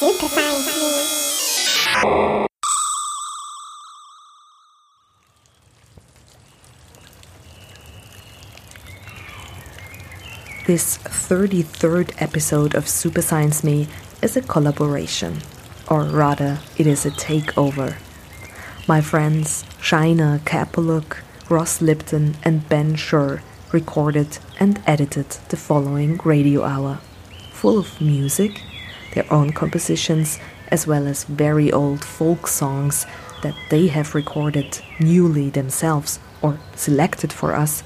This 33rd episode of Super Science Me is a collaboration, or rather, it is a takeover. My friends Shaina Kapeluk, Ross Lipton, and Ben Schur recorded and edited the following radio hour, full of music, their own compositions, as well as very old folk songs that they have recorded newly themselves or selected for us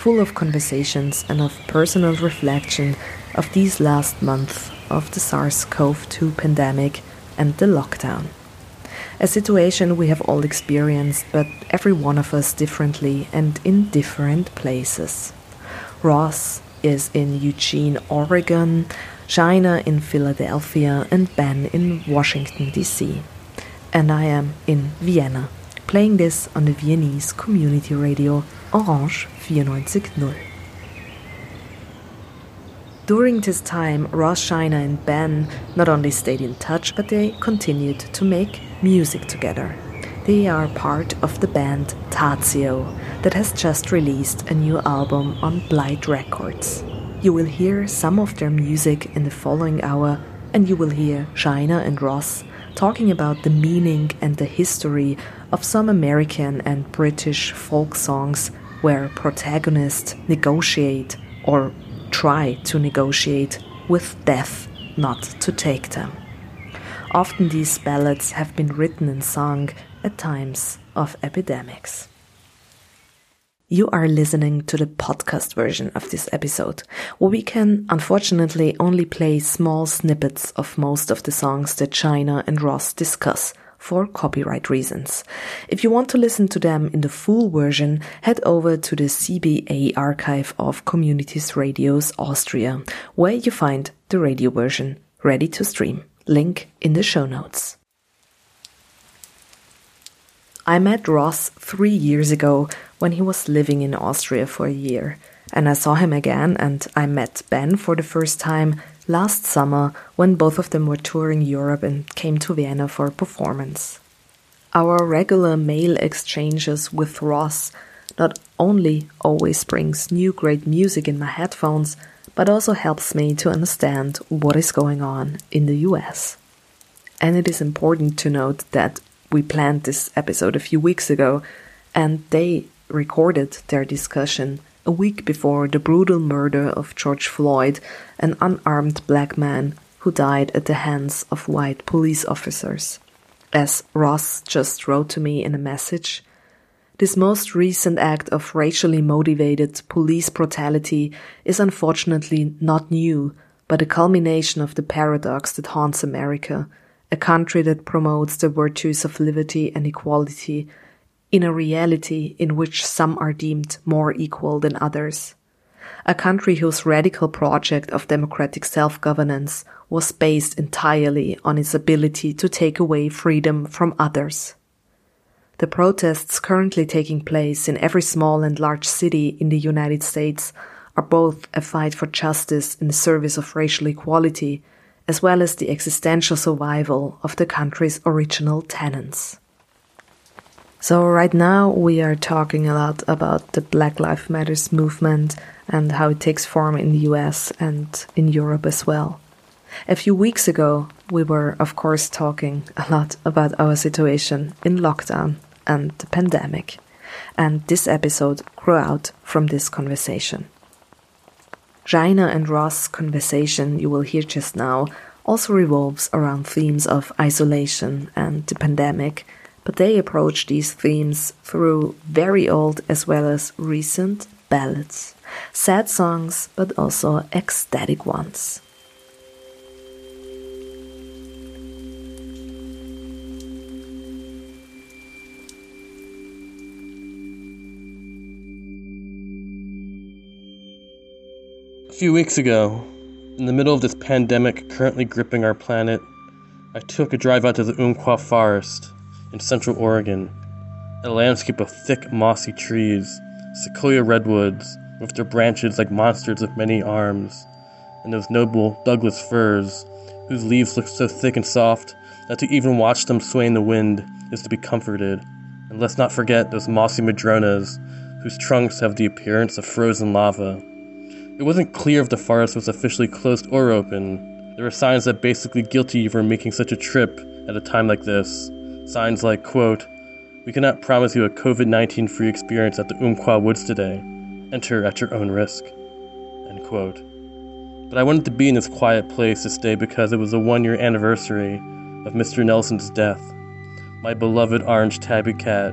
full of conversations and of personal reflection of these last months of the SARS CoV 2 pandemic and the lockdown. A situation we have all experienced, but every one of us differently and in different places. Ross is in Eugene, Oregon, Shaina in Philadelphia, and Ben in Washington, D.C. And I am in Vienna, playing this on the Viennese community radio Orange 94.0. During this time, Ross, Shaina, and Ben not only stayed in touch, but they continued to make music together. They are part of the band Tadzio that has just released a new album on Blight Records. You will hear some of their music in the following hour, and you will hear Shaina and Ross talking about the meaning and the history of some American and British folk songs where protagonists negotiate or try to negotiate with death not to take them. Often these ballads have been written and sung at times of epidemics. You are listening to the podcast version of this episode, where we can unfortunately only play small snippets of most of the songs that Shaina and Ross discuss for copyright reasons. If you want to listen to them in the full version, head over to the CBA archive of Communities Radios Austria, where you find the radio version ready to stream. Link in the show notes. I met Ross three years ago when he was living in Austria for a year, and I saw him again and I met Ben for the first time last summer when both of them were touring Europe and came to Vienna for a performance. Our regular mail exchanges with Ross not only always brings new great music in my headphones, but also helps me to understand what is going on in the US. And it is important to note that we planned this episode a few weeks ago, and they recorded their discussion a week before the brutal murder of George Floyd, an unarmed black man who died at the hands of white police officers. As Ross just wrote to me in a message, this most recent act of racially motivated police brutality is unfortunately not new, but a culmination of the paradox that haunts America, a country that promotes the virtues of liberty and equality in a reality in which some are deemed more equal than others. A country whose radical project of democratic self-governance was based entirely on its ability to take away freedom from others. The protests currently taking place in every small and large city in the United States are both a fight for justice in the service of racial equality, as well as the existential survival of the country's original tenants. So right now we are talking a lot about the Black Lives Matters movement and how it takes form in the US and in Europe as well. A few weeks ago, we were of course talking a lot about our situation in lockdown and the pandemic. And this episode grew out from this conversation. Shaina and Ross' conversation you will hear just now also revolves around themes of isolation and the pandemic but they approach these themes through very old as well as recent ballads. Sad songs, but also ecstatic ones. A few weeks ago, in the middle of this pandemic currently gripping our planet, I took a drive out to the Umpqua Forest in central Oregon, a landscape of thick, mossy trees, sequoia redwoods with their branches like monsters with many arms, and those noble Douglas firs, whose leaves look so thick and soft that to even watch them sway in the wind is to be comforted. And let's not forget those mossy madronas, whose trunks have the appearance of frozen lava. It wasn't clear if the forest was officially closed or open. There were signs that basically guilty you for making such a trip at a time like this. Signs like, quote, We cannot promise you a COVID 19 free experience at the Umpqua Woods today. Enter at your own risk. End quote. But I wanted to be in this quiet place this day because it was the one year anniversary of Mr. Nelson's death. My beloved orange tabby cat,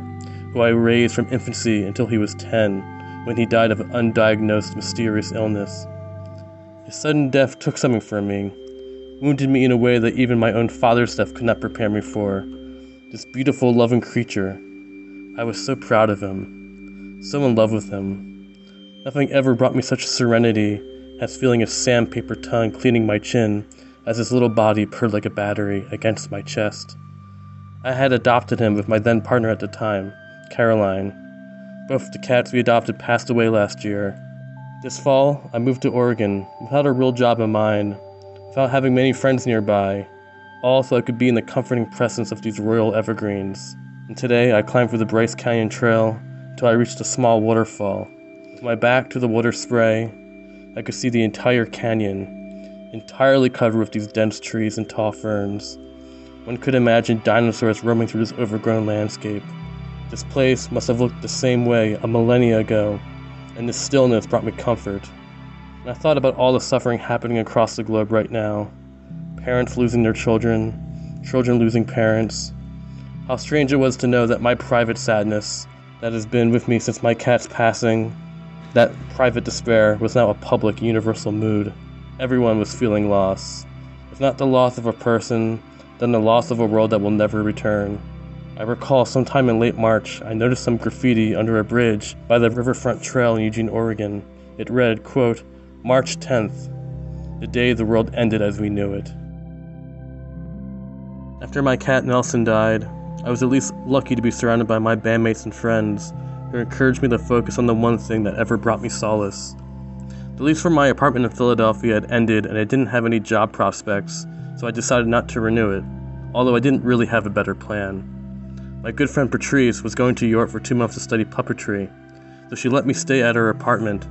who I raised from infancy until he was 10, when he died of an undiagnosed mysterious illness. His sudden death took something from me, wounded me in a way that even my own father's death could not prepare me for. This beautiful, loving creature. I was so proud of him, so in love with him. Nothing ever brought me such serenity as feeling his sandpaper tongue cleaning my chin as his little body purred like a battery against my chest. I had adopted him with my then partner at the time, Caroline. Both the cats we adopted passed away last year. This fall, I moved to Oregon without a real job in mind, without having many friends nearby, all so I could be in the comforting presence of these royal evergreens. And today, I climbed through the Bryce Canyon Trail until I reached a small waterfall. With my back to the water spray, I could see the entire canyon, entirely covered with these dense trees and tall ferns. One could imagine dinosaurs roaming through this overgrown landscape. This place must have looked the same way a millennia ago, and this stillness brought me comfort. And I thought about all the suffering happening across the globe right now parents losing their children, children losing parents. How strange it was to know that my private sadness, that has been with me since my cat's passing, that private despair was now a public, universal mood. Everyone was feeling loss. If not the loss of a person, then the loss of a world that will never return. I recall sometime in late March, I noticed some graffiti under a bridge by the Riverfront Trail in Eugene, Oregon. It read, quote, March 10th, the day the world ended as we knew it. After my cat Nelson died, I was at least lucky to be surrounded by my bandmates and friends who encouraged me to focus on the one thing that ever brought me solace. The lease for my apartment in Philadelphia had ended and I didn't have any job prospects, so I decided not to renew it, although I didn't really have a better plan. My good friend Patrice was going to York for two months to study puppetry, so she let me stay at her apartment.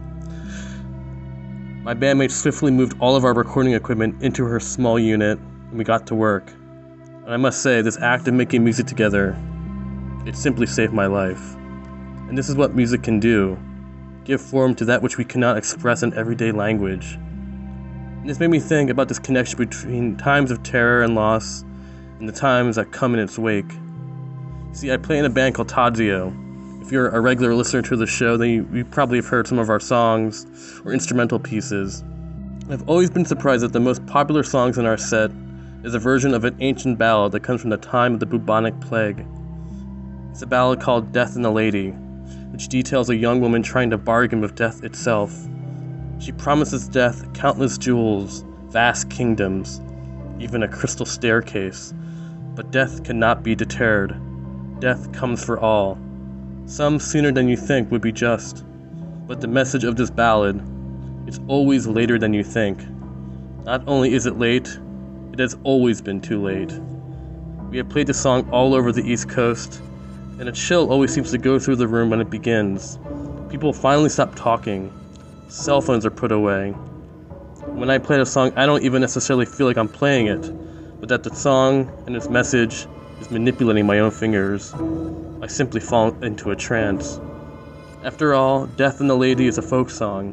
My bandmates swiftly moved all of our recording equipment into her small unit, and we got to work. And I must say, this act of making music together, it simply saved my life. And this is what music can do give form to that which we cannot express in everyday language. And this made me think about this connection between times of terror and loss and the times that come in its wake. See, I play in a band called Tadzio. If you're a regular listener to the show, then you, you probably have heard some of our songs or instrumental pieces. I've always been surprised that the most popular songs in our set is a version of an ancient ballad that comes from the time of the bubonic plague. It's a ballad called Death and the Lady, which details a young woman trying to bargain with death itself. She promises death countless jewels, vast kingdoms, even a crystal staircase. But death cannot be deterred. Death comes for all. Some sooner than you think would be just. But the message of this ballad is always later than you think. Not only is it late, it has always been too late. We have played the song all over the East Coast, and a chill always seems to go through the room when it begins. People finally stop talking. Cell phones are put away. When I play the song, I don't even necessarily feel like I'm playing it, but that the song and its message is manipulating my own fingers. I simply fall into a trance. After all, Death and the Lady is a folk song.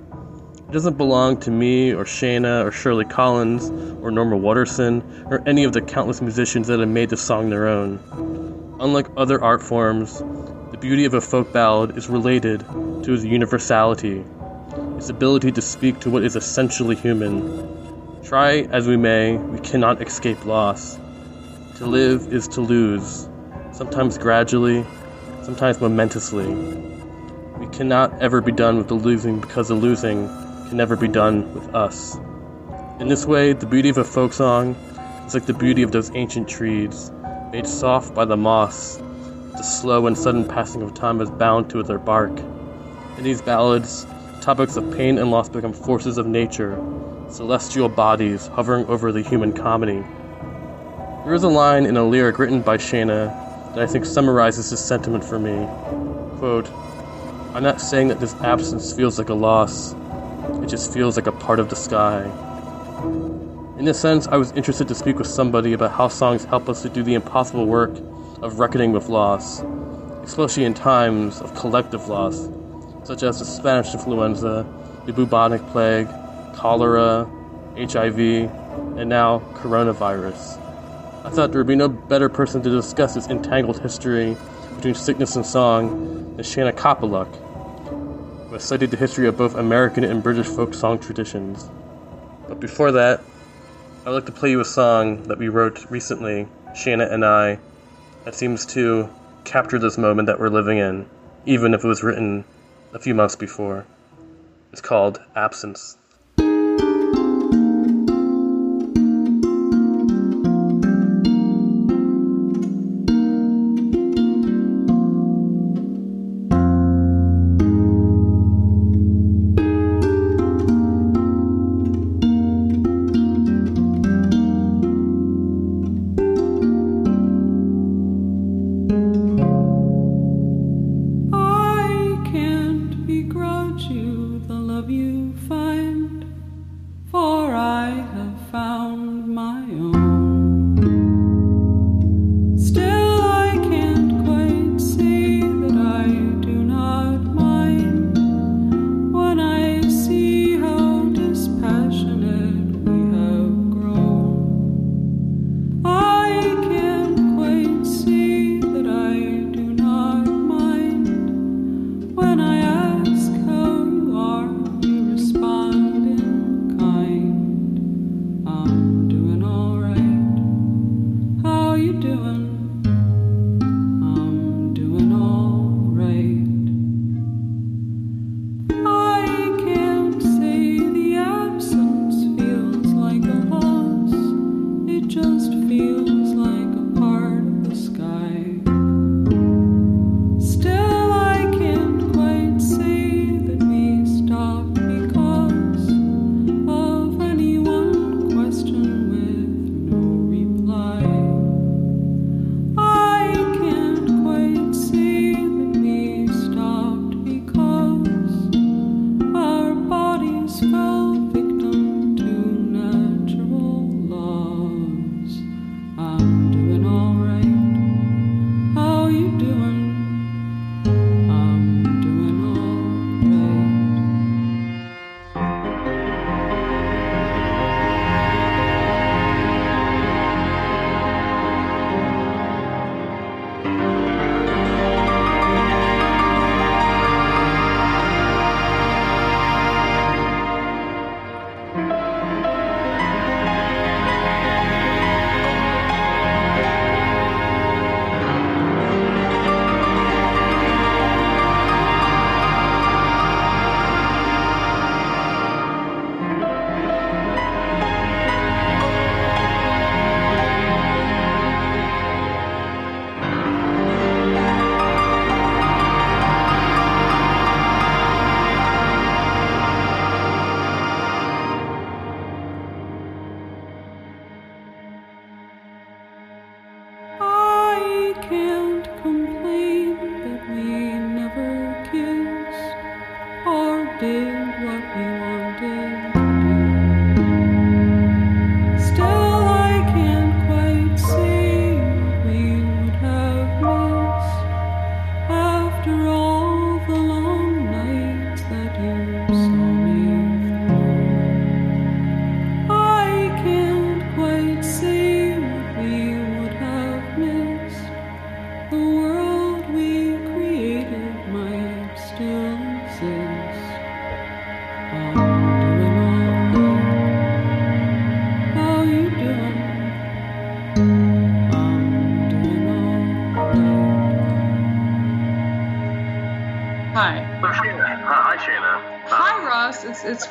It doesn't belong to me or Shaina or Shirley Collins or Norma Waterson or any of the countless musicians that have made the song their own. Unlike other art forms, the beauty of a folk ballad is related to its universality, its ability to speak to what is essentially human. Try as we may, we cannot escape loss. To live is to lose, sometimes gradually, sometimes momentously. We cannot ever be done with the losing because the losing can never be done with us. In this way, the beauty of a folk song is like the beauty of those ancient trees made soft by the moss, the slow and sudden passing of time is bound to their bark. In these ballads, topics of pain and loss become forces of nature, celestial bodies hovering over the human comedy. There is a line in a lyric written by Shaina that I think summarizes this sentiment for me. Quote, I'm not saying that this absence feels like a loss, it just feels like a part of the sky. In this sense, I was interested to speak with somebody about how songs help us to do the impossible work of reckoning with loss, especially in times of collective loss, such as the Spanish influenza, the bubonic plague, cholera, HIV, and now coronavirus. I thought there would be no better person to discuss this entangled history between sickness and song than Shaina Kapeluk, who has studied the history of both American and British folk song traditions. But before that, I'd like to play you a song that we wrote recently, Shaina and I, that seems to capture this moment that we're living in, even if it was written a few months before. It's called Absence.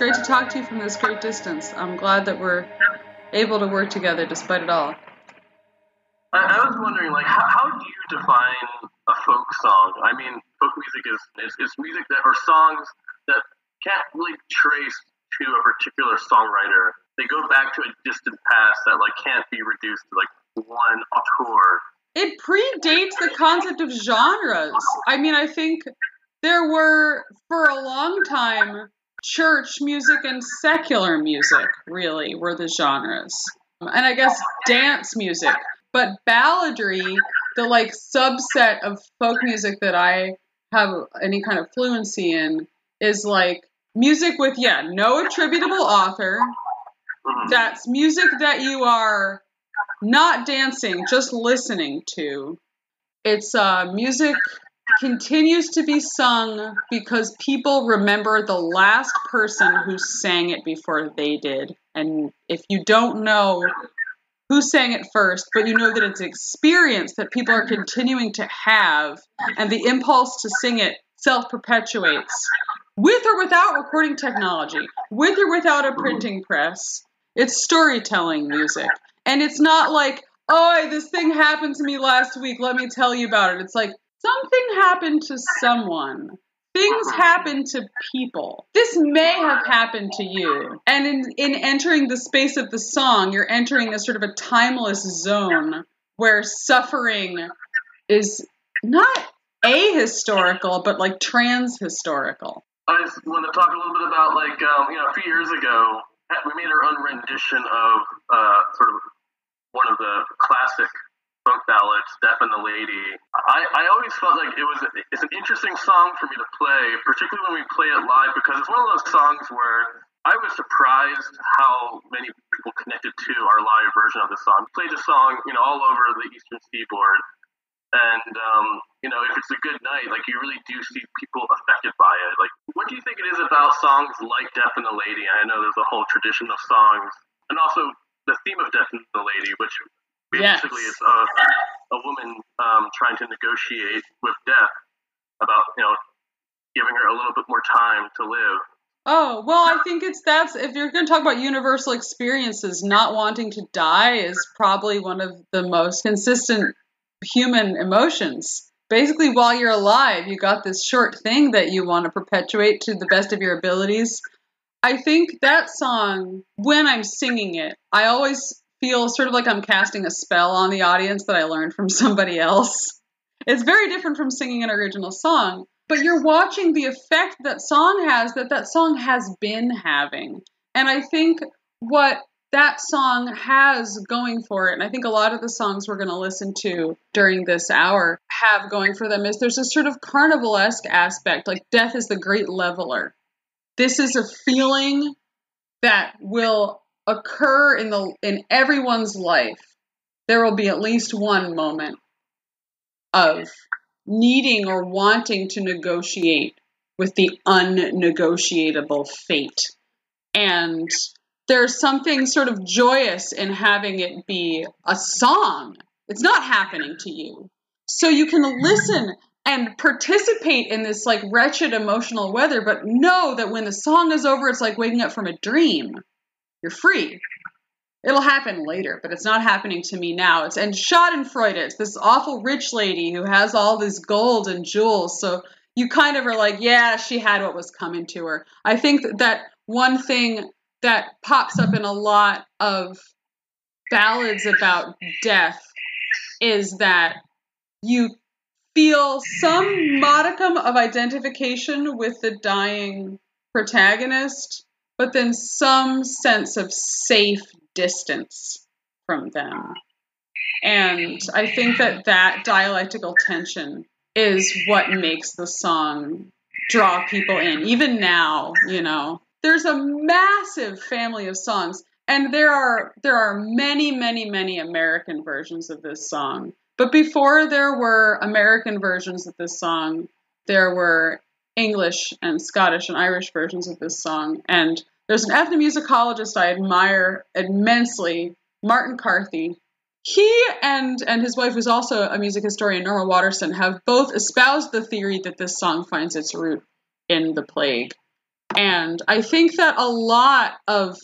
Great to talk to you from this great distance. I'm glad that we're able to work together despite it all. I, I was wondering, like, how, how do you define a folk song? I mean, folk music is, is, music that, or songs that can't really trace to a particular songwriter. They go back to a distant past that like can't be reduced to like one auteur. It predates the concept of genres. I mean, I think there were for a long time church music and secular music really were the genres. And I guess dance music. But balladry, the like subset of folk music that I have any kind of fluency in, is like music with, yeah, no attributable author. Mhm. That's music that you are not dancing, just listening to. It's uh, music continues to be sung because people remember the last person who sang it before they did. And if you don't know who sang it first, but you know that it's experience that people are continuing to have, and the impulse to sing it self perpetuates with or without recording technology, with or without a printing press. It's storytelling music. And it's not like, oh, this thing happened to me last week, let me tell you about it. It's like, something happened to someone. Things happen to people. This may have happened to you. And in, in entering the space of the song, you're entering a sort of a timeless zone where suffering is not ahistorical, but like trans historical. I just want to talk a little bit about like um, you know a few years ago we made our own rendition of uh, sort of one of the classic folk ballads, "Death and the Lady." I, I always felt like it was it's an interesting song for me to play, particularly when we play it live, because it's one of those songs where I was surprised how many people connected to our live version of the song. We played the song, you know, all over the Eastern Seaboard, and um, you know, if it's a good night, like you really do see people affected by it. Like, what do you think it is about songs like "Death and the Lady"? I know there's a whole tradition of songs, and also the theme of "Death and the Lady," which basically Yes. is a, a woman um, trying to negotiate with death about, you know, giving her a little bit more time to live. Oh, well, I think it's that's if you're going to talk about universal experiences, not wanting to die is probably one of the most consistent human emotions. Basically, while you're alive, you got this short thing that you want to perpetuate to the best of your abilities. I think that song, when I'm singing it, I always feel sort of like I'm casting a spell on the audience that I learned from somebody else. It's very different from singing an original song, but you're watching the effect that song has that that song has been having. And I think what that song has going for it, and I think a lot of the songs we're going to listen to during this hour have going for them, is there's a sort of carnivalesque aspect, like death is the great leveler. This is a feeling that will occur in the in everyone's life. There will be at least one moment of needing or wanting to negotiate with the unnegotiable fate. And there's something sort of joyous in having it be a song. It's not happening to you. So you can listen and participate in this like wretched emotional weather, but know that when the song is over, it's like waking up from a dream. You're free. It'll happen later, but it's not happening to me now. It's and Schadenfreude. It's this awful rich lady who has all this gold and jewels. So you kind of are like, yeah, she had what was coming to her. I think that, that one thing that pops up in a lot of ballads about death is that you feel some modicum of identification with the dying protagonist, but then some sense of safe distance from them. And I think that that dialectical tension is what makes the song draw people in. Even now, you know, there's a massive family of songs, and there are there are many, many, many American versions of this song. But before there were American versions of this song, there were English and Scottish and Irish versions of this song. And there's an ethnomusicologist I admire immensely, Martin Carthy. He and and his wife, who's also a music historian, Norma Waterson, have both espoused the theory that this song finds its root in the plague. And I think that a lot of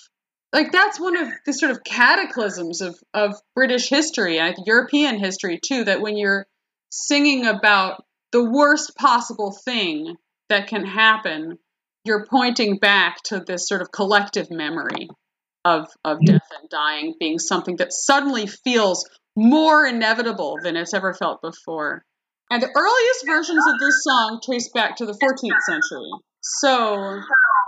like that's one of the sort of cataclysms of, of British history and European history too, that when you're singing about the worst possible thing that can happen, you're pointing back to this sort of collective memory of of mm. death and dying being something that suddenly feels more inevitable than it's ever felt before. And the earliest versions of this song trace back to the 14th century. So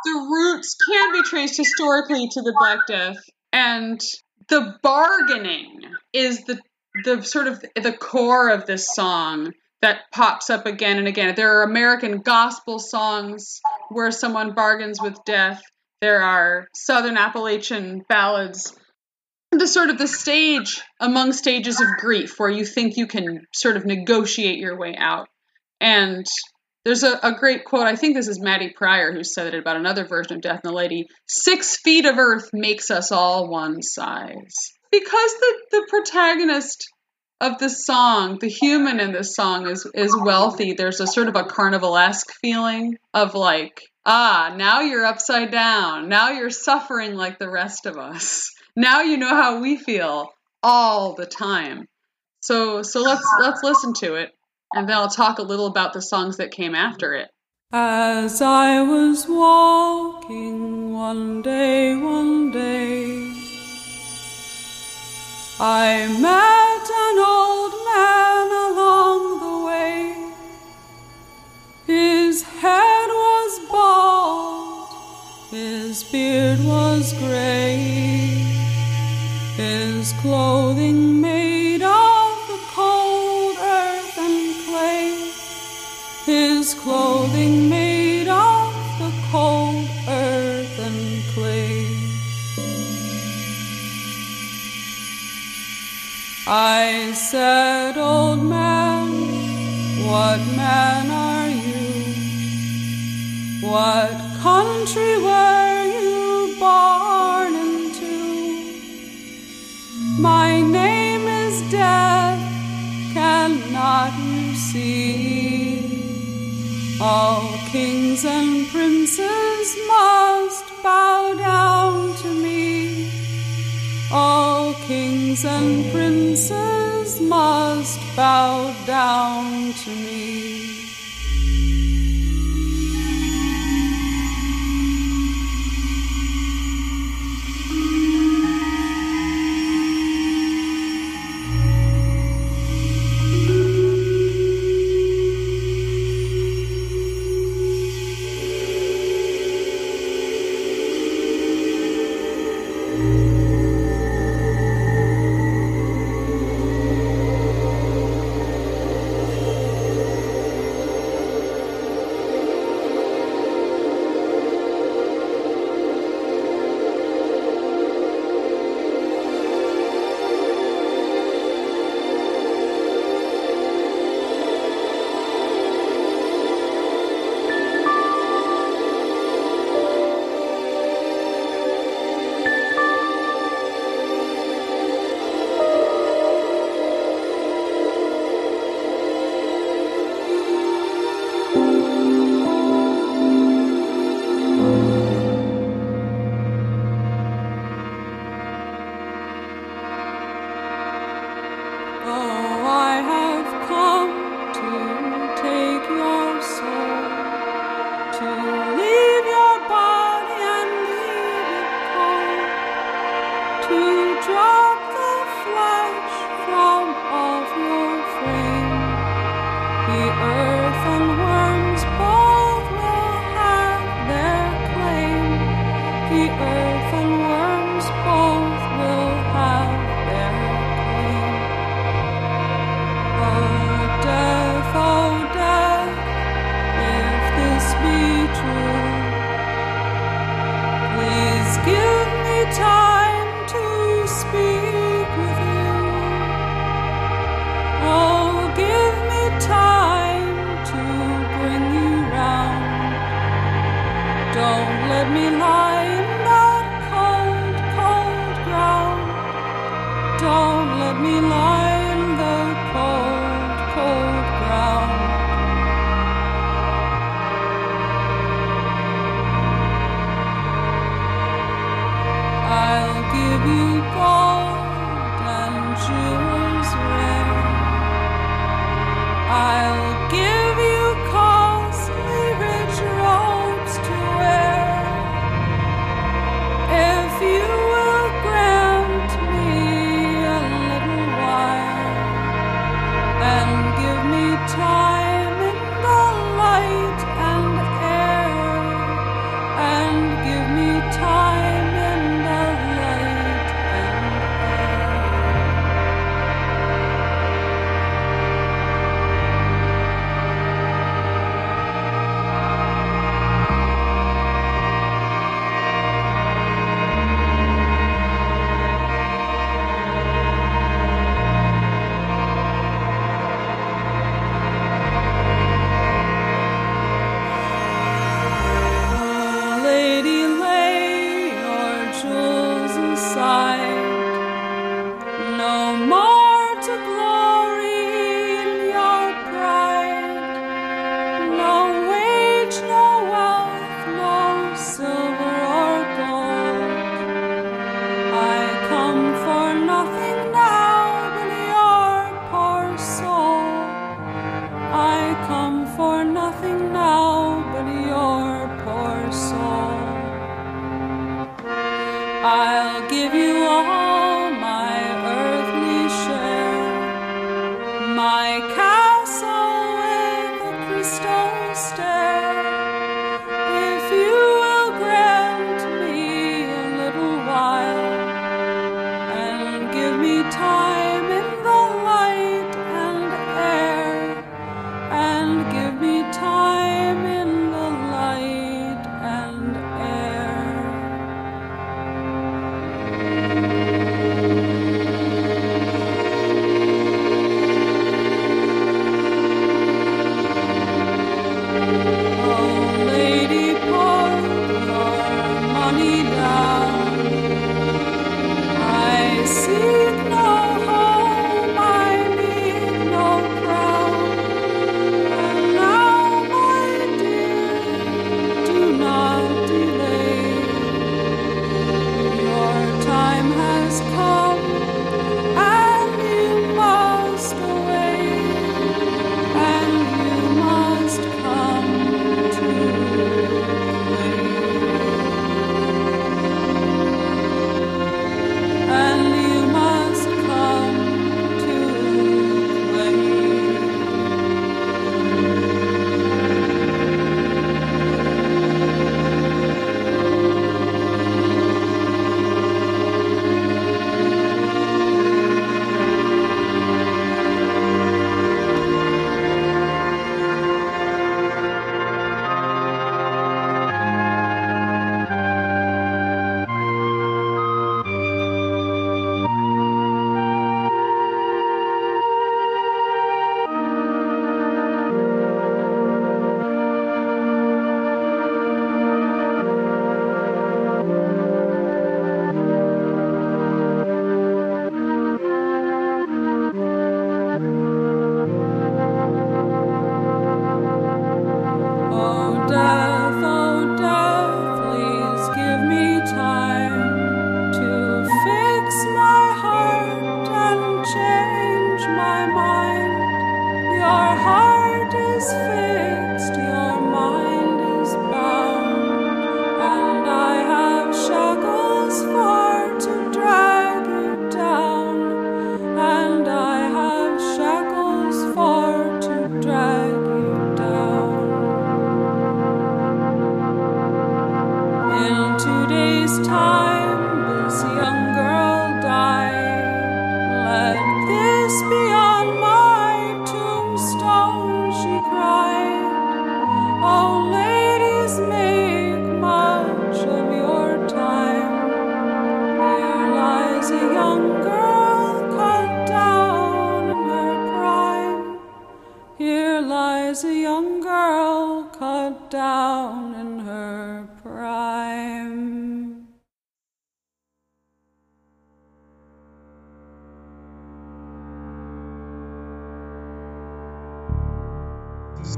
the roots can be traced historically to the Black Death, and the bargaining is the the sort of the core of this song that pops up again and again. There are American gospel songs where someone bargains with death. There are Southern Appalachian ballads. The sort of the stage among stages of grief where you think you can sort of negotiate your way out. And there's a, a great quote, I think this is Maddy Prior who said it about another version of Death and the Lady Six feet of earth makes us all one size. Because the, the protagonist of the song, the human in this song is is wealthy. There's a sort of a carnivalesque feeling of like, ah, now you're upside down. Now you're suffering like the rest of us. Now you know how we feel all the time. So so let's let's listen to it and then I'll talk a little about the songs that came after it. As I was walking one day, one day I met an old man along the way. His head was bald, his beard was gray, his clothing made of the cold earth and clay, his clothing made I said, Old man, what man are you? What country were you born into? My name is Death, cannot you see? All kings and and princes must bow down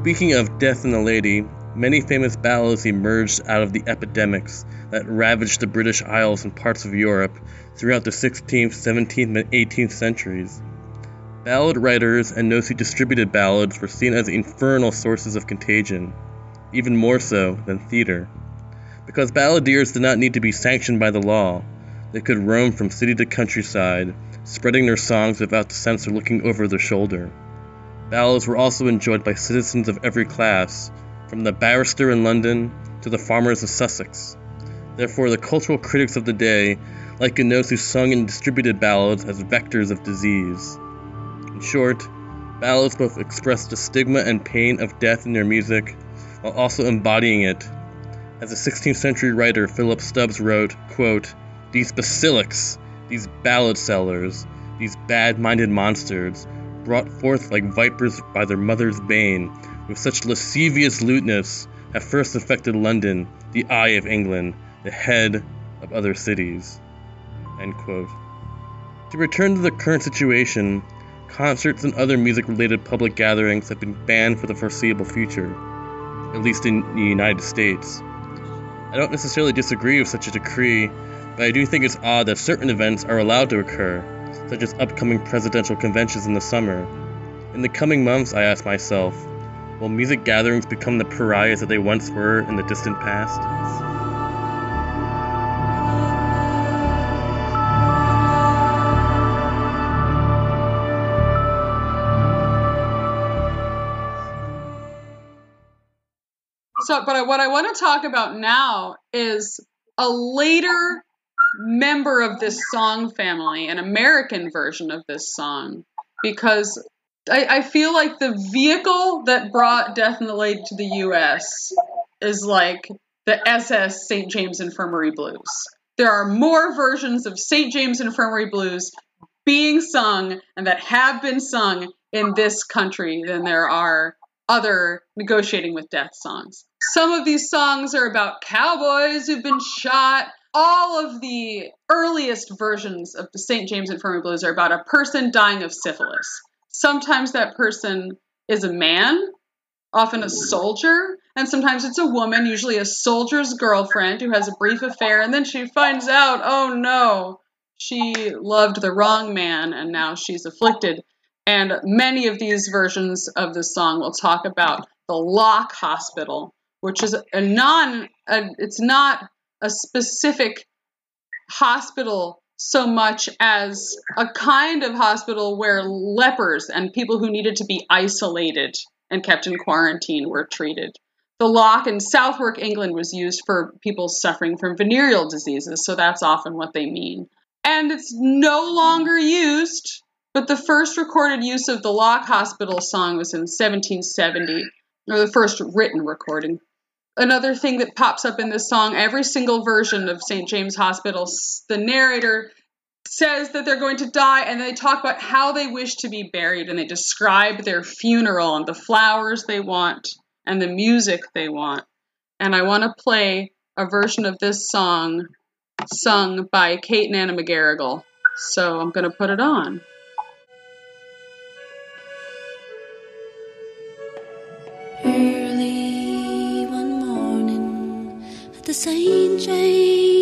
Speaking of Death and the Lady, many famous ballads emerged out of the epidemics that ravaged the British Isles and parts of Europe throughout the 16th, 17th, and 18th centuries. Ballad writers and those who distributed ballads were seen as infernal sources of contagion, even more so than theater. Because balladeers did not need to be sanctioned by the law, they could roam from city to countryside, spreading their songs without the censor looking over their shoulder. Ballads were also enjoyed by citizens of every class, from the barrister in London to the farmers of Sussex. Therefore, the cultural critics of the day likened those who sung and distributed ballads as vectors of disease. In short, ballads both expressed the stigma and pain of death in their music, while also embodying it. As the 16th century writer Philip Stubbs wrote, quote, These basilics, these ballad sellers, these bad minded monsters, brought forth like vipers by their mother's bane, with such lascivious lewdness, have first affected London, the eye of England, the head of other cities. To return to the current situation, concerts and other music related public gatherings have been banned for the foreseeable future, at least in the United States. I don't necessarily disagree with such a decree, but I do think it's odd that certain events are allowed to occur, such as upcoming presidential conventions in the summer. In the coming months, I ask myself, will music gatherings become the pariahs that they once were in the distant past? So, but what I want to talk about now is a later member of this song family, an American version of this song, because I, I feel like the vehicle that brought Death and the Lady to the US is like the SS St. James Infirmary Blues. There are more versions of St. James Infirmary Blues being sung and that have been sung in this country than there are other negotiating with death songs. Some of these songs are about cowboys who've been shot. All of the earliest versions of the St. James Infirmary Blues are about a person dying of syphilis. Sometimes that person is a man, often a mm. soldier, and sometimes it's a woman, usually a soldier's girlfriend who has a brief affair, and then she finds out, oh no, she loved the wrong man and now she's afflicted. And many of these versions of the song will talk about the Lock Hospital, which is a non, a, it's not a specific hospital so much as a kind of hospital where lepers and people who needed to be isolated and kept in quarantine were treated. The lock in Southwark, England was used for people suffering from venereal diseases, so that's often what they mean. And it's no longer used, but the first recorded use of the Lock Hospital song was in 1770, or the first written recording. Another thing that pops up in this song, every single version of St. James Hospital, the narrator says that they're going to die and they talk about how they wish to be buried and they describe their funeral and the flowers they want and the music they want. And I want to play a version of this song sung by Kate and Anna McGarrigle. So I'm going to put it on. Morning at the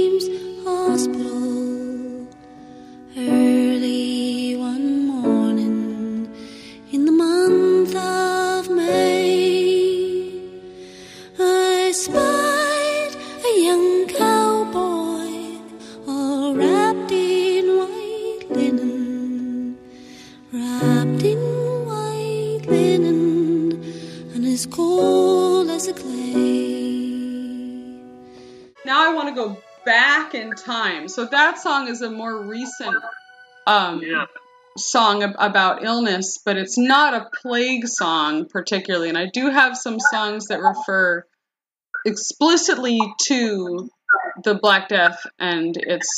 back in time. So that song is a more recent um, Yeah. song ab- about illness, but it's not a plague song particularly. And I do have some songs that refer explicitly to the Black Death and its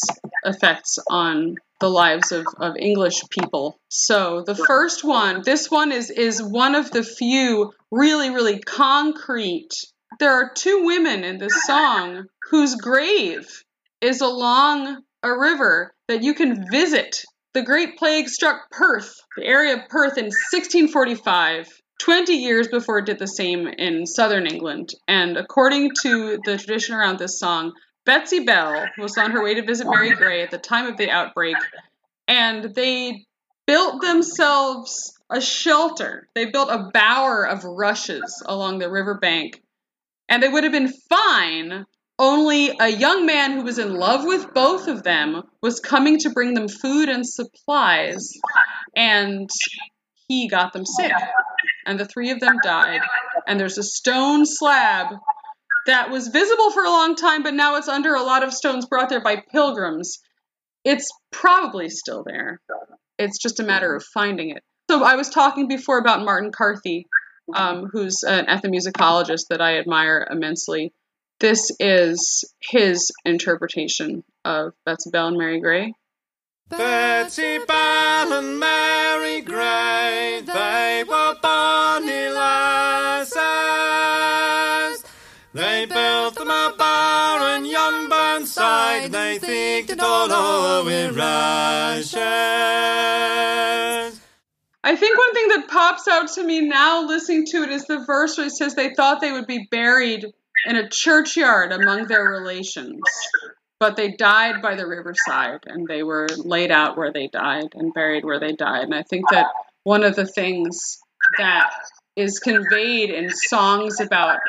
effects on the lives of, of English people. So the first one, this one is is one of the few really, really concrete. There are two women in this song whose grave is along a river that you can visit. The Great Plague struck Perth, the area of Perth, in 1645, 20 years before it did the same in southern England. And according to the tradition around this song, Betsy Bell was on her way to visit Mary Gray at the time of the outbreak, and they built themselves a shelter. They built a bower of rushes along the riverbank, and they would have been fine. Only a young man who was in love with both of them was coming to bring them food and supplies, and he got them sick. And the three of them died. And there's a stone slab that was visible for a long time, but now it's under a lot of stones brought there by pilgrims. It's probably still there. It's just a matter of finding it. So I was talking before about Martin Carthy, um, who's an ethnomusicologist that I admire immensely. This is his interpretation of Betsy Bell and Mary Gray. Betsy Bell and Mary Gray, they were bonny lasses. They built them a bar in yon burnside, they thinked it all over with rushes. I think one thing that pops out to me now listening to it is the verse where it says they thought they would be buried in a churchyard among their relations, but they died by the riverside and they were laid out where they died and buried where they died. And I think that one of the things that is conveyed in songs about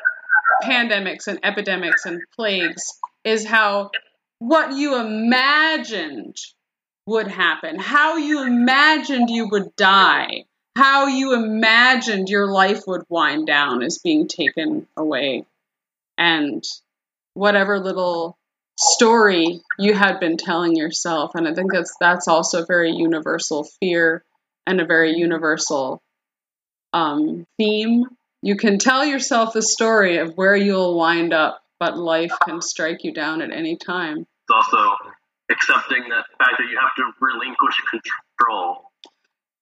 pandemics and epidemics and plagues is how what you imagined would happen, how you imagined you would die, how you imagined your life would wind down is being taken away. And whatever little story you had been telling yourself. And I think that's that's also a very universal fear and a very universal um, theme. You can tell yourself the story of where you'll wind up, but life can strike you down at any time. It's also accepting that fact that you have to relinquish control.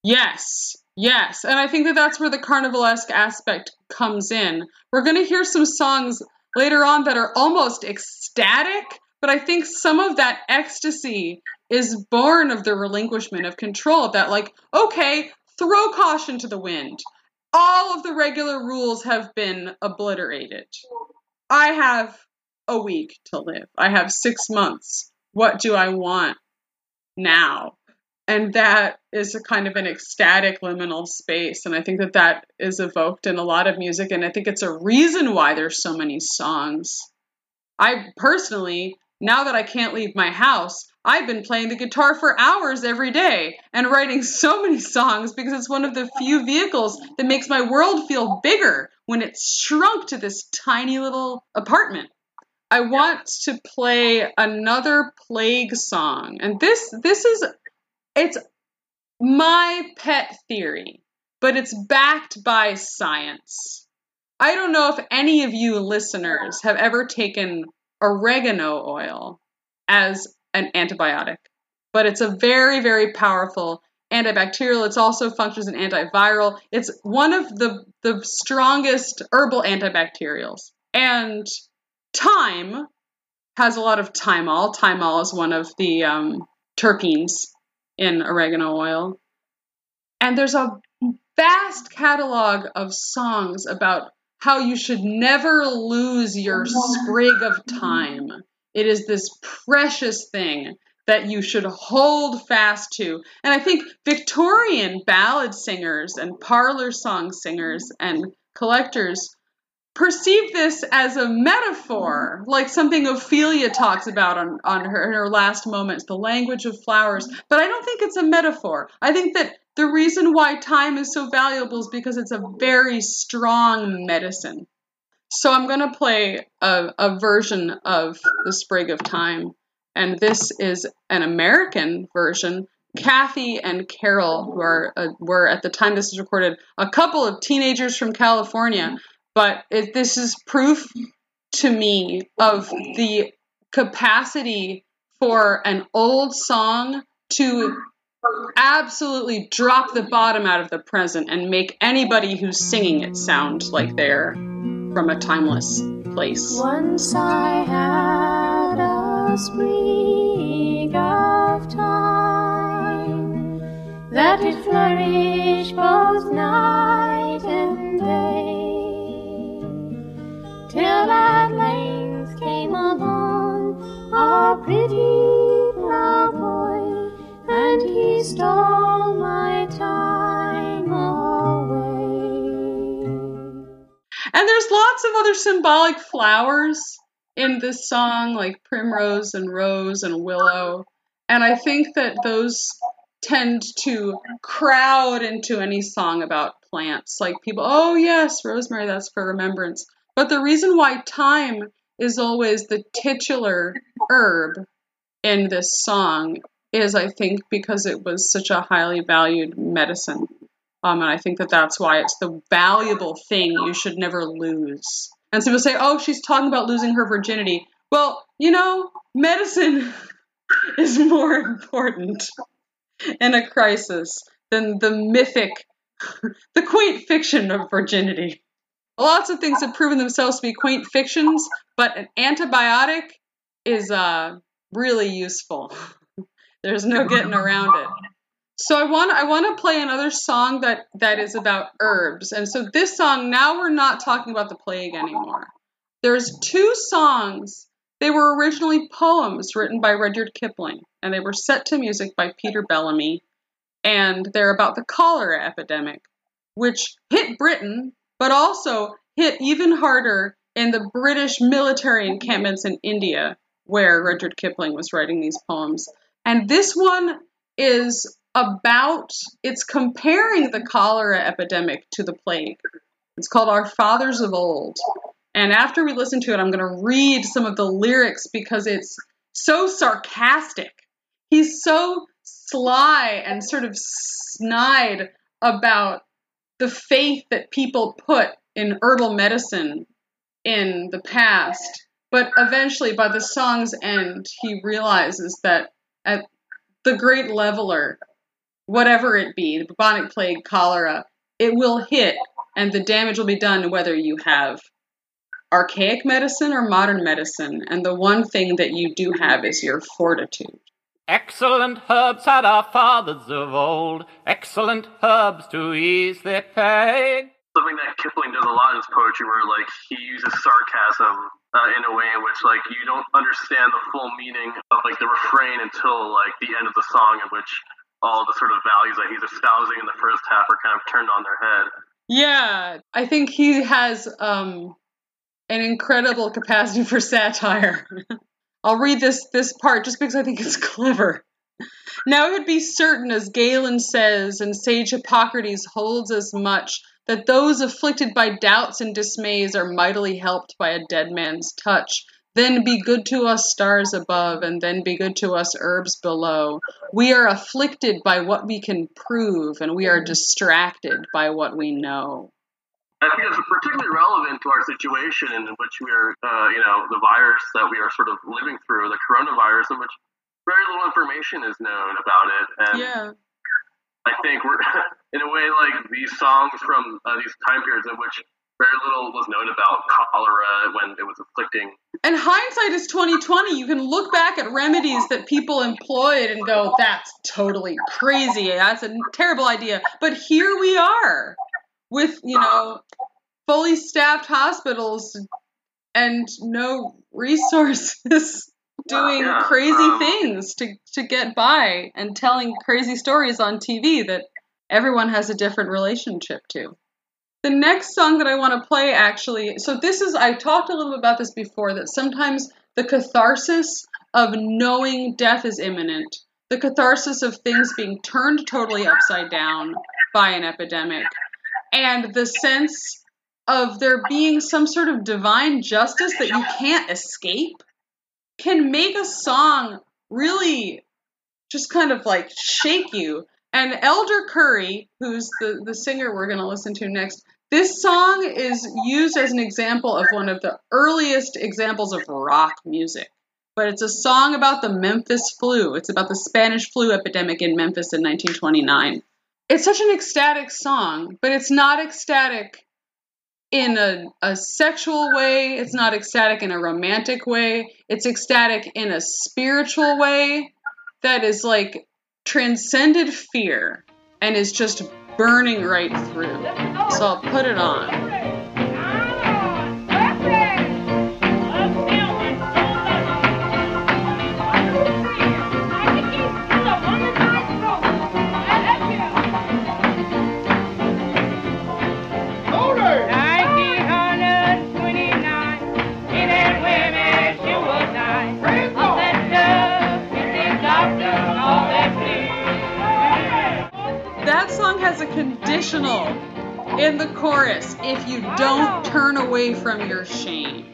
Yes, yes. And I think that that's where the carnivalesque aspect comes in. We're going to hear some songs later on that are almost ecstatic, but I think some of that ecstasy is born of the relinquishment of control. That, like, okay, throw caution to the wind. All of the regular rules have been obliterated. I have a week to live, I have six months. What do I want now? And that is a kind of an ecstatic liminal space. And I think that that is evoked in a lot of music. And I think it's a reason why there's so many songs. I personally, now that I can't leave my house, I've been playing the guitar for hours every day and writing so many songs because it's one of the few vehicles that makes my world feel bigger when it's shrunk to this tiny little apartment. I want to play another plague song. And this this is it's my pet theory, but it's backed by science. I don't know if any of you listeners have ever taken oregano oil as an antibiotic, but it's a very, very powerful antibacterial. It also functions as an antiviral. It's one of the, the strongest herbal antibacterials. And thyme has a lot of thymol. Thymol is one of the um, terpenes in oregano oil. And there's a vast catalog of songs about how you should never lose your sprig of thyme. It is this precious thing that you should hold fast to. And I think Victorian ballad singers and parlor song singers and collectors perceive this as a metaphor, like something Ophelia talks about on, on her, her last moments, the language of flowers. But I don't think it's a metaphor. I think that the reason why thyme is so valuable is because it's a very strong medicine. So I'm going to play a, a version of the sprig of thyme. and this is an American version. Kathy and Carol, who are uh, were at the time this is recorded, a couple of teenagers from California but it, this is proof to me of the capacity for an old song to absolutely drop the bottom out of the present and make anybody who's singing it sound like they're from a timeless place. Once I had a sprig of thyme that did flourish other symbolic flowers in this song, like primrose and rose and willow. And I think that those tend to crowd into any song about plants. Like people, oh yes, rosemary, that's for remembrance. But the reason why thyme is always the titular herb in this song is, I think, because it was such a highly valued medicine. Um, and I think that that's why it's the valuable thing you should never lose. And some people say, oh, she's talking about losing her virginity. Well, you know, medicine is more important in a crisis than the mythic, the quaint fiction of virginity. Lots of things have proven themselves to be quaint fictions, but an antibiotic is uh, really useful. There's no getting around it. So I want I want to play another song that that is about herbs. And so this song now we're not talking about the plague anymore. There's two songs. They were originally poems written by Rudyard Kipling and they were set to music by Peter Bellamy and they're about the cholera epidemic which hit Britain but also hit even harder in the British military encampments in India, where Rudyard Kipling was writing these poems. And this one is about, it's comparing the cholera epidemic to the plague. It's called Our Fathers of Old. And after we listen to it, I'm going to read some of the lyrics because it's so sarcastic. He's so sly and sort of snide about the faith that people put in herbal medicine in the past. But eventually, by the song's end, he realizes that at the great leveler, whatever it be, the bubonic plague, cholera, it will hit and the damage will be done whether you have archaic medicine or modern medicine. And the one thing that you do have is your fortitude. Excellent herbs had our fathers of old, excellent herbs to ease their pain. Something that Kipling does a lot in his poetry, where like he uses sarcasm uh, in a way in which like you don't understand the full meaning of like the refrain until like the end of the song, in which all the sort of values that he's espousing in the first half are kind of turned on their head. Yeah, I think he has um, an incredible capacity for satire. I'll read this this part just because I think it's clever. Now it would be certain, as Galen says, and sage Hippocrates holds as much, that those afflicted by doubts and dismays are mightily helped by a dead man's touch. Then be good to us, stars above, and then be good to us, herbs below. We are afflicted by what we can prove, and we are distracted by what we know. I think it's particularly relevant to our situation in which we are, uh, you know, the virus that we are sort of living through, the coronavirus, in which very little information is known about it. And Yeah. I think we're, in a way, like these songs from uh, these time periods in which very little was known about cholera when it was afflicting. And hindsight is 2020. You can look back at remedies that people employed and go, that's totally crazy. That's a terrible idea. But here we are with, you know, fully staffed hospitals and no resources doing Yeah, crazy um, things to, to get by and telling crazy stories on TV that everyone has a different relationship to. The next song that I want to play actually, so this is, I talked a little bit about this before, that sometimes the catharsis of knowing death is imminent, the catharsis of things being turned totally upside down by an epidemic, and the sense of there being some sort of divine justice that you can't escape can make a song really just kind of like shake you. And Elder Curry, who's the, the singer we're going to listen to next, this song is used as an example of one of the earliest examples of rock music. But it's a song about the Memphis flu. It's about the Spanish flu epidemic in Memphis in 1929. It's such an ecstatic song, but it's not ecstatic in a, a sexual way. It's not ecstatic in a romantic way. It's ecstatic in a spiritual way that is like transcended fear and is just burning right through. So I'll put it on. Conditional in the chorus if you don't turn away from your shame.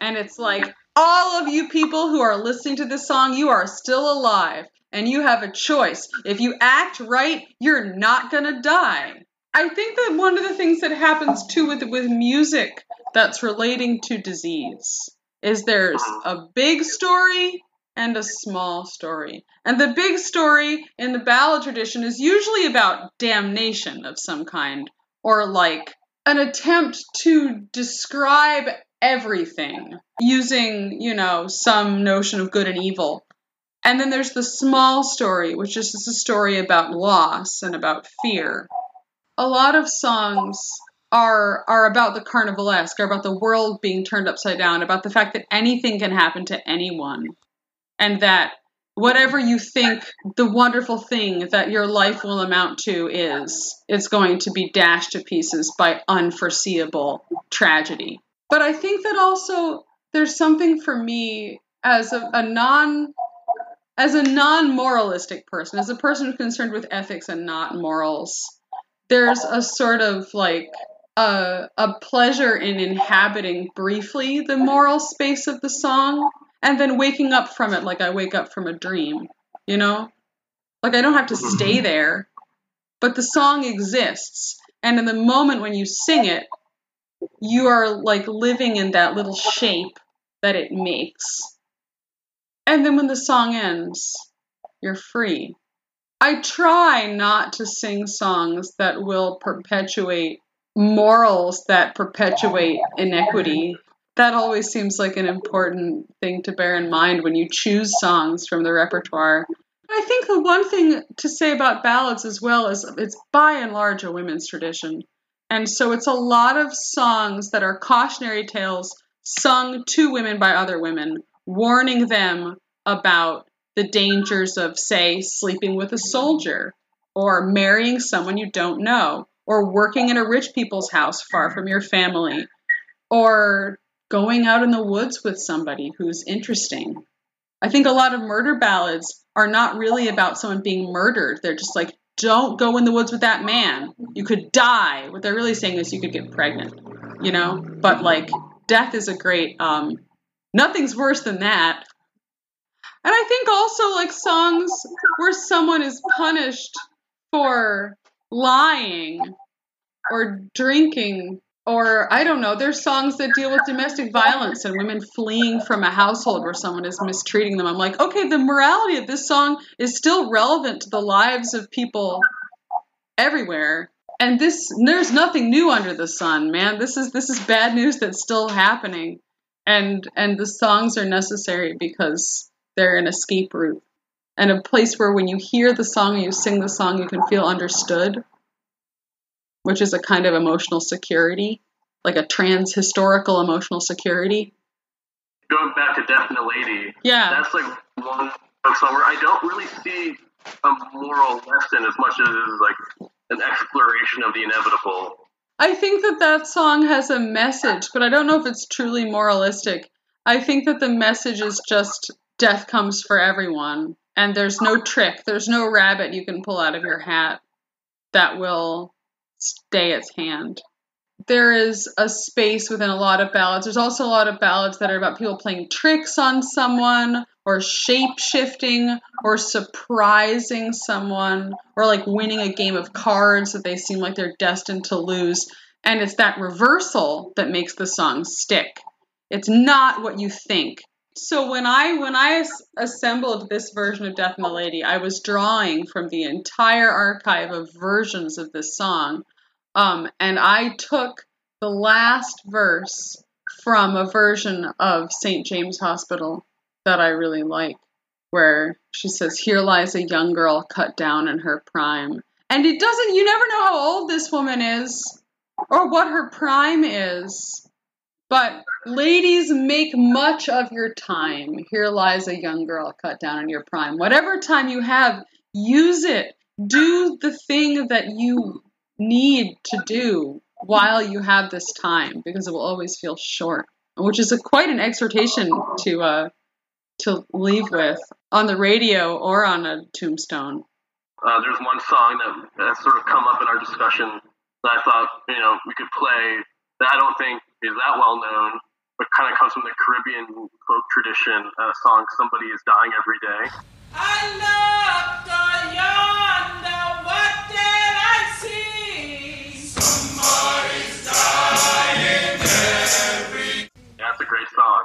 And it's like, all of you people who are listening to this song, you are still alive and you have a choice. If you act right, you're not gonna die. I think that one of the things that happens too with with music that's relating to disease is there's a big story and a small story. And the big story in the ballad tradition is usually about damnation of some kind or like an attempt to describe everything using, you know, some notion of good and evil. And then there's the small story, which is just a story about loss and about fear. A lot of songs are are about the carnivalesque, are about the world being turned upside down, about the fact that anything can happen to anyone. And that whatever you think the wonderful thing that your life will amount to is, it's going to be dashed to pieces by unforeseeable tragedy. But I think that also there's something for me as a, a non as a non-moralistic person, as a person concerned with ethics and not morals, there's a sort of like a, a pleasure in inhabiting briefly the moral space of the song and then waking up from it like I wake up from a dream, you know? Like I don't have to mm-hmm. stay there, but the song exists. And in the moment when you sing it, you are like living in that little shape that it makes. And then when the song ends, you're free. I try not to sing songs that will perpetuate morals that perpetuate inequity. That always seems like an important thing to bear in mind when you choose songs from the repertoire. I think the one thing to say about ballads as well is it's by and large a women's tradition. And so it's a lot of songs that are cautionary tales sung to women by other women, warning them about the dangers of, say, sleeping with a soldier or marrying someone you don't know or working in a rich people's house far from your family, or going out in the woods with somebody who's interesting. I think a lot of murder ballads are not really about someone being murdered. They're just like, don't go in the woods with that man. You could die. What they're really saying is you could get pregnant, you know? But like, death is a great, um, nothing's worse than that. And I think also like songs where someone is punished for lying or drinking or I don't know, there's songs that deal with domestic violence and women fleeing from a household where someone is mistreating them. I'm like, okay, the morality of this song is still relevant to the lives of people everywhere. And this there's nothing new under the sun, man. This is this is bad news that's still happening. And and the songs are necessary because they're an escape route and a place where when you hear the song and you sing the song, you can feel understood, which is a kind of emotional security, like a trans historical emotional security. Going back to Death and a Lady, Yeah. that's like one song where I don't really see a moral lesson as much as like an exploration of the inevitable. I think that that song has a message, but I don't know if it's truly moralistic. I think that the message is just death comes for everyone, and there's no trick, there's no rabbit you can pull out of your hat that will stay its hand. There is a space within a lot of ballads. There's also a lot of ballads that are about people playing tricks on someone, or shape shifting, or surprising someone, or like winning a game of cards that they seem like they're destined to lose. And it's that reversal that makes the song stick. It's not what you think. So when I when I assembled this version of Death the Lady, I was drawing from the entire archive of versions of this song, um, and I took the last verse from a version of St. James Hospital that I really like, where she says, "Here lies a young girl cut down in her prime," and it doesn't. You never know how old this woman is or what her prime is. But ladies, make much of your time. Here lies a young girl cut down in your prime. Whatever time you have, use it. Do the thing that you need to do while you have this time, because it will always feel short. Which is a, quite an exhortation to uh, to leave with on the radio or on a tombstone. Uh, there's one song that has sort of come up in our discussion that I thought you know we could play that I don't think is that well known, but kind of comes from the Caribbean folk tradition. A song "Somebody Is Dying Every Day." I looked yonder, what did I see? Somebody's dying every That's a great song.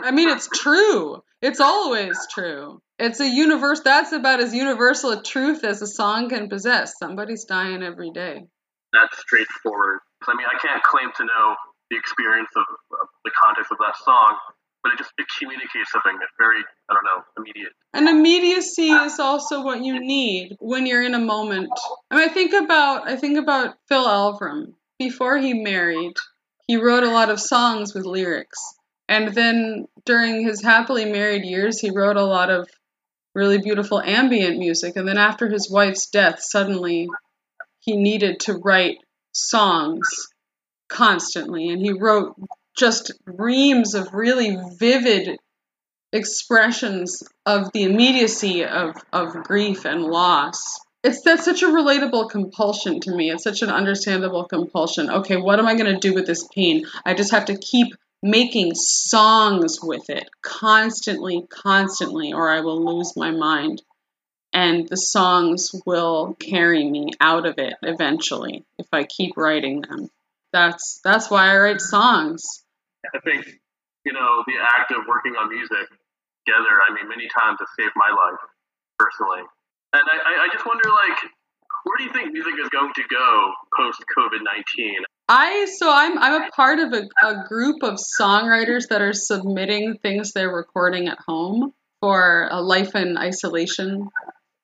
I mean, it's true. It's always true. It's a universe. That's about as universal a truth as a song can possess. Somebody's dying every day. That's straightforward. I mean, I can't claim to know the experience of, of the context of that song, but it just it communicates something that's very I don't know immediate. And immediacy is also what you need when you're in a moment. I mean, I think about I think about Phil Elverum. Before he married, he wrote a lot of songs with lyrics, and then during his happily married years, he wrote a lot of really beautiful ambient music. And then after his wife's death, suddenly he needed to write songs constantly, and he wrote just reams of really vivid expressions of the immediacy of, of grief and loss. it's that's such a relatable compulsion to me. It's such an understandable compulsion. Okay, what am I going to do with this pain? I just have to keep making songs with it constantly, constantly, or I will lose my mind. And the songs will carry me out of it eventually if I keep writing them. That's that's why I write songs. I think, you know, the act of working on music together, I mean, many times has saved my life personally. And I, I- just wonder, like, where do you think music is going to go post COVID 19? I so I'm I'm a part of a, a group of songwriters that are submitting things they're recording at home for a life in isolation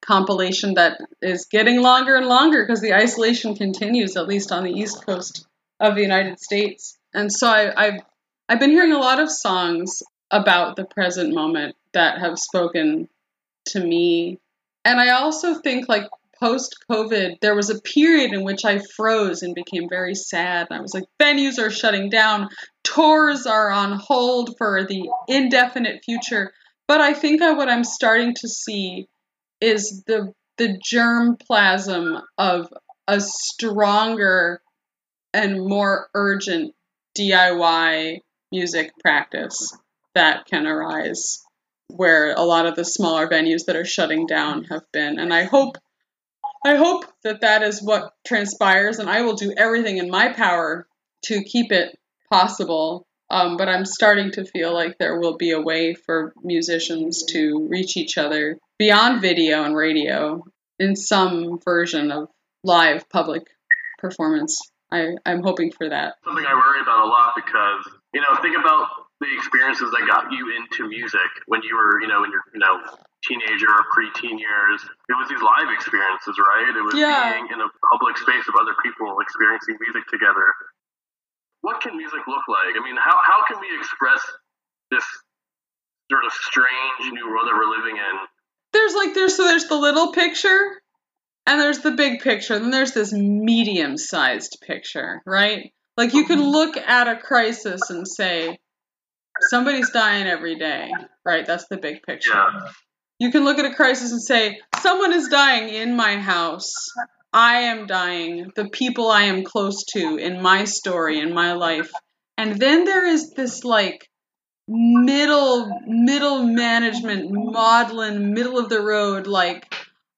compilation that is getting longer and longer because the isolation continues at least on the east coast of the United States. And so I, I've I've been hearing a lot of songs about the present moment that have spoken to me. And I also think like post COVID, there was a period in which I froze and became very sad. I was like, venues are shutting down, tours are on hold for the indefinite future. But I think what I'm starting to see is the the germplasm of a stronger and more urgent DIY music practice that can arise where a lot of the smaller venues that are shutting down have been. And I hope I hope that that is what transpires and I will do everything in my power to keep it possible um, but I'm starting to feel like there will be a way for musicians to reach each other beyond video and radio in some version of live public performance. I, I'm hoping for that. Something I worry about a lot because, you know, think about the experiences that got you into music when you were, you know, in your, you know, teenager or preteen years. It was these live experiences, right? It was Yeah. being in a public space of other people experiencing music together. What can music look like? I mean, how, how can we express this sort of strange new world that we're living in? There's like there's so there's the little picture and there's the big picture, and then there's this medium sized picture, right? Like you can mm-hmm. look at a crisis and say, somebody's dying every day, right? That's the big picture. Yeah. You can look at a crisis and say, someone is dying in my house. I am dying. The people I am close to in my story, in my life. And then there is this like middle, middle management, maudlin, middle of the road, like,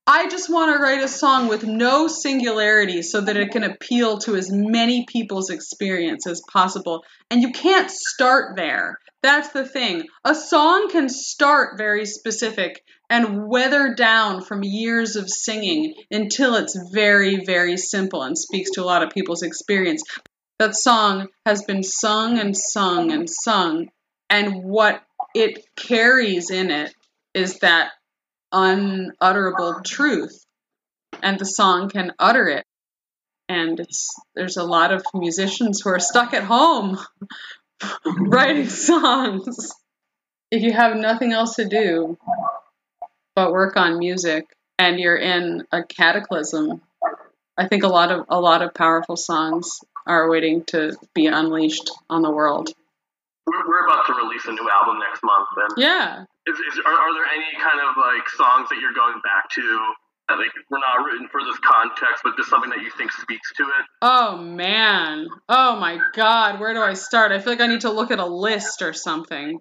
I just want to write a song with no singularity so that it can appeal to as many people's experience as possible. And you can't start there. That's the thing. A song can start very specific and weather down from years of singing until it's very, very simple and speaks to a lot of people's experience. That song has been sung and sung and sung, and what it carries in it is that unutterable truth and the song can utter it and it's there's a lot of musicians who are stuck at home writing songs if you have nothing else to do but work on music and you're in a cataclysm i think a lot of a lot of powerful songs are waiting to be unleashed on the world We're, about to release a new album next month, and yeah Is, is, are, are there any kind of like songs that you're going back to that like were not written for this context, but just something that you think speaks to it? Oh man. Oh my god, where do I start? I feel like I need to look at a list or something.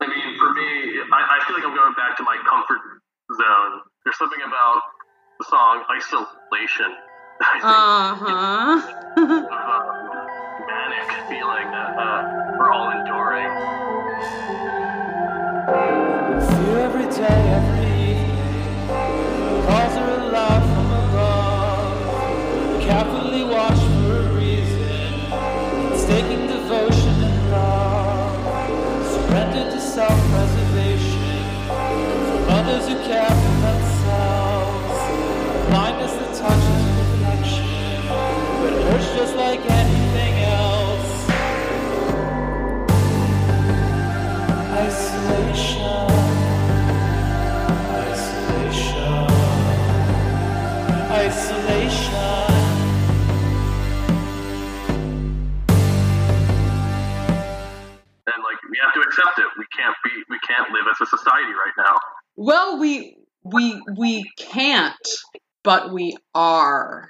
I mean, for me, I, I feel like I'm going back to my comfort zone. There's something about the song "Isolation." I think Uh-huh. of uh, manic feeling that uh, we're all enduring. Fear every day, every evening. Calls Well, we we we can't. but we are.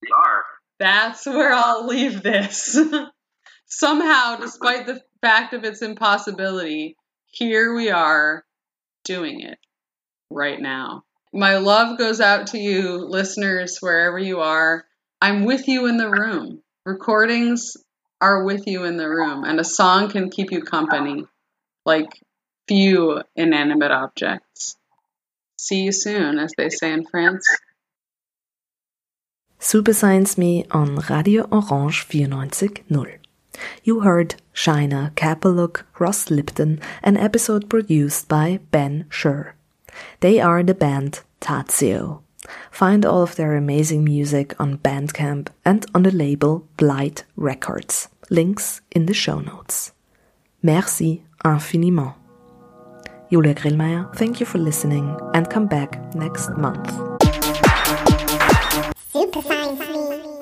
We are. That's where I'll leave this. Somehow, despite the fact of its impossibility, here we are doing it right now. My love goes out to you, listeners, wherever you are. I'm with you in the room. Recordings are with you in the room, and a song can keep you company like few inanimate objects. See you soon, as they say in France. Super Science Me on Radio Orange 94.0. You heard Shaina Kapeluk, Ross Lipton, an episode produced by Ben Schur. They are the band Tadzio. Find all of their amazing music on Bandcamp and on the label Blight Records. Links in the show notes. Merci infiniment. Julia Grillmeier, thank you for listening and come back next month. Super.